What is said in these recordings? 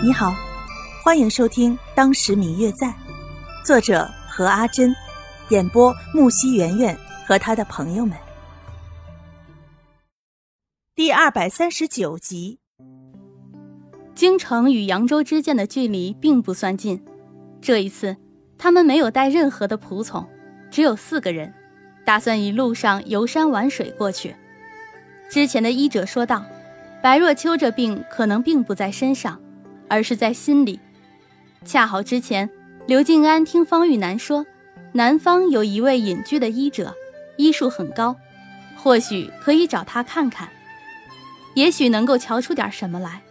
你好，欢迎收听《当时明月在》，作者何阿珍，演播木西圆圆和他的朋友们。第二百三十九集。京城与扬州之间的距离并不算近，这一次他们没有带任何的仆从，只有四个人，打算一路上游山玩水过去。之前的医者说道，白若秋这病可能并不在身上。而是在心里，恰好之前刘静安听方玉楠说，南方有一位隐居的医者，医术很高，或许可以找他看看，也许能够瞧出点什么来。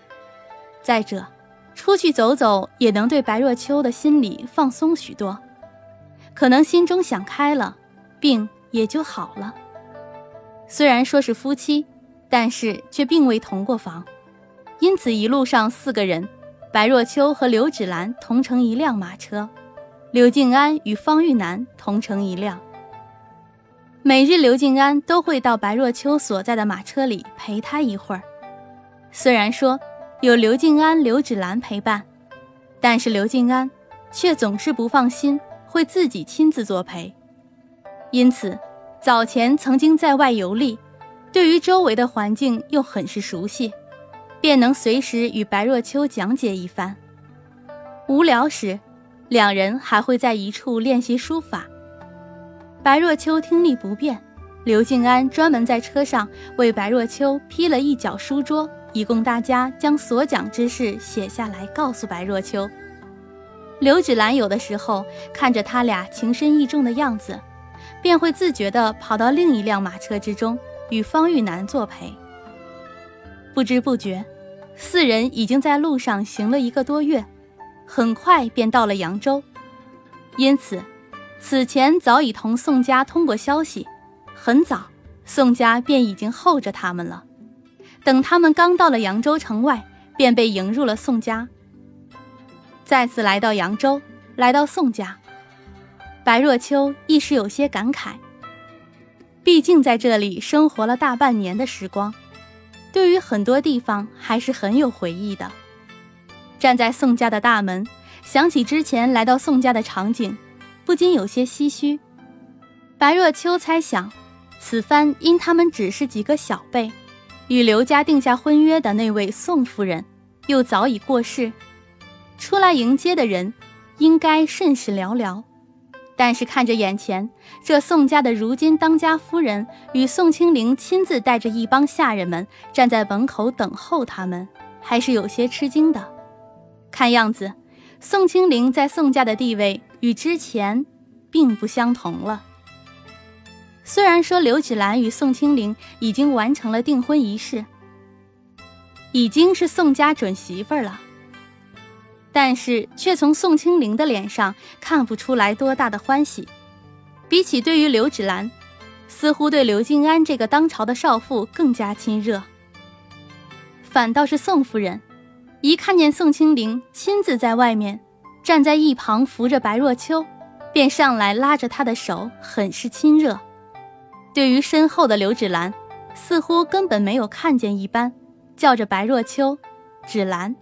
再者，出去走走也能对白若秋的心里放松许多，可能心中想开了，病也就好了。虽然说是夫妻，但是却并未同过房，因此一路上四个人。白若秋和刘芷兰同乘一辆马车，刘静安与方玉楠同乘一辆。每日，刘静安都会到白若秋所在的马车里陪她一会儿。虽然说有刘静安、刘芷兰陪伴，但是刘静安却总是不放心，会自己亲自作陪。因此，早前曾经在外游历，对于周围的环境又很是熟悉。便能随时与白若秋讲解一番。无聊时，两人还会在一处练习书法。白若秋听力不便，刘静安专门在车上为白若秋批了一角书桌，以供大家将所讲之事写下来，告诉白若秋。刘芷兰有的时候看着他俩情深意重的样子，便会自觉地跑到另一辆马车之中，与方玉楠作陪。不知不觉，四人已经在路上行了一个多月，很快便到了扬州。因此，此前早已同宋家通过消息，很早宋家便已经候着他们了。等他们刚到了扬州城外，便被迎入了宋家。再次来到扬州，来到宋家，白若秋一时有些感慨。毕竟在这里生活了大半年的时光。对于很多地方还是很有回忆的。站在宋家的大门，想起之前来到宋家的场景，不禁有些唏嘘。白若秋猜想，此番因他们只是几个小辈，与刘家定下婚约的那位宋夫人又早已过世，出来迎接的人应该甚是寥寥。但是看着眼前这宋家的如今当家夫人与宋清灵亲自带着一帮下人们站在门口等候他们，还是有些吃惊的。看样子，宋清灵在宋家的地位与之前并不相同了。虽然说刘芷兰与宋清灵已经完成了订婚仪式，已经是宋家准媳妇儿了。但是却从宋清灵的脸上看不出来多大的欢喜，比起对于刘芷兰，似乎对刘静安这个当朝的少妇更加亲热。反倒是宋夫人，一看见宋清灵亲自在外面站在一旁扶着白若秋，便上来拉着她的手，很是亲热。对于身后的刘芷兰，似乎根本没有看见一般，叫着白若秋，芷兰。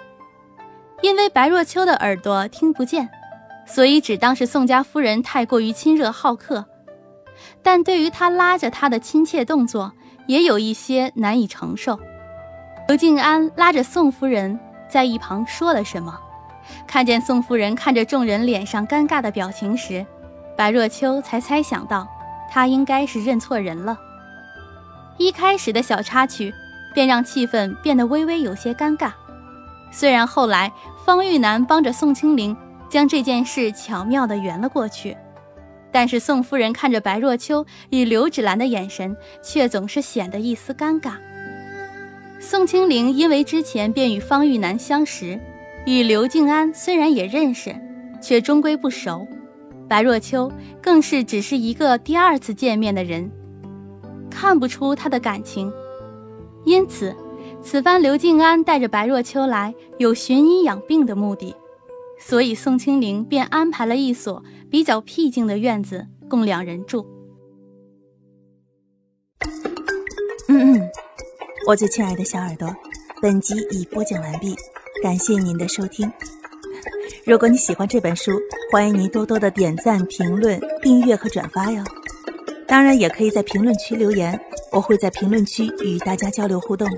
因为白若秋的耳朵听不见，所以只当是宋家夫人太过于亲热好客。但对于他拉着她的亲切动作，也有一些难以承受。刘静安拉着宋夫人在一旁说了什么，看见宋夫人看着众人脸上尴尬的表情时，白若秋才猜想到，她应该是认错人了。一开始的小插曲，便让气氛变得微微有些尴尬。虽然后来方玉楠帮着宋清灵将这件事巧妙地圆了过去，但是宋夫人看着白若秋与刘芷兰的眼神，却总是显得一丝尴尬。宋清灵因为之前便与方玉楠相识，与刘静安虽然也认识，却终归不熟。白若秋更是只是一个第二次见面的人，看不出他的感情，因此。此番刘静安带着白若秋来，有寻医养病的目的，所以宋清灵便安排了一所比较僻静的院子供两人住。嗯嗯，我最亲爱的小耳朵，本集已播讲完毕，感谢您的收听。如果你喜欢这本书，欢迎您多多的点赞、评论、订阅和转发哟。当然，也可以在评论区留言，我会在评论区与大家交流互动的。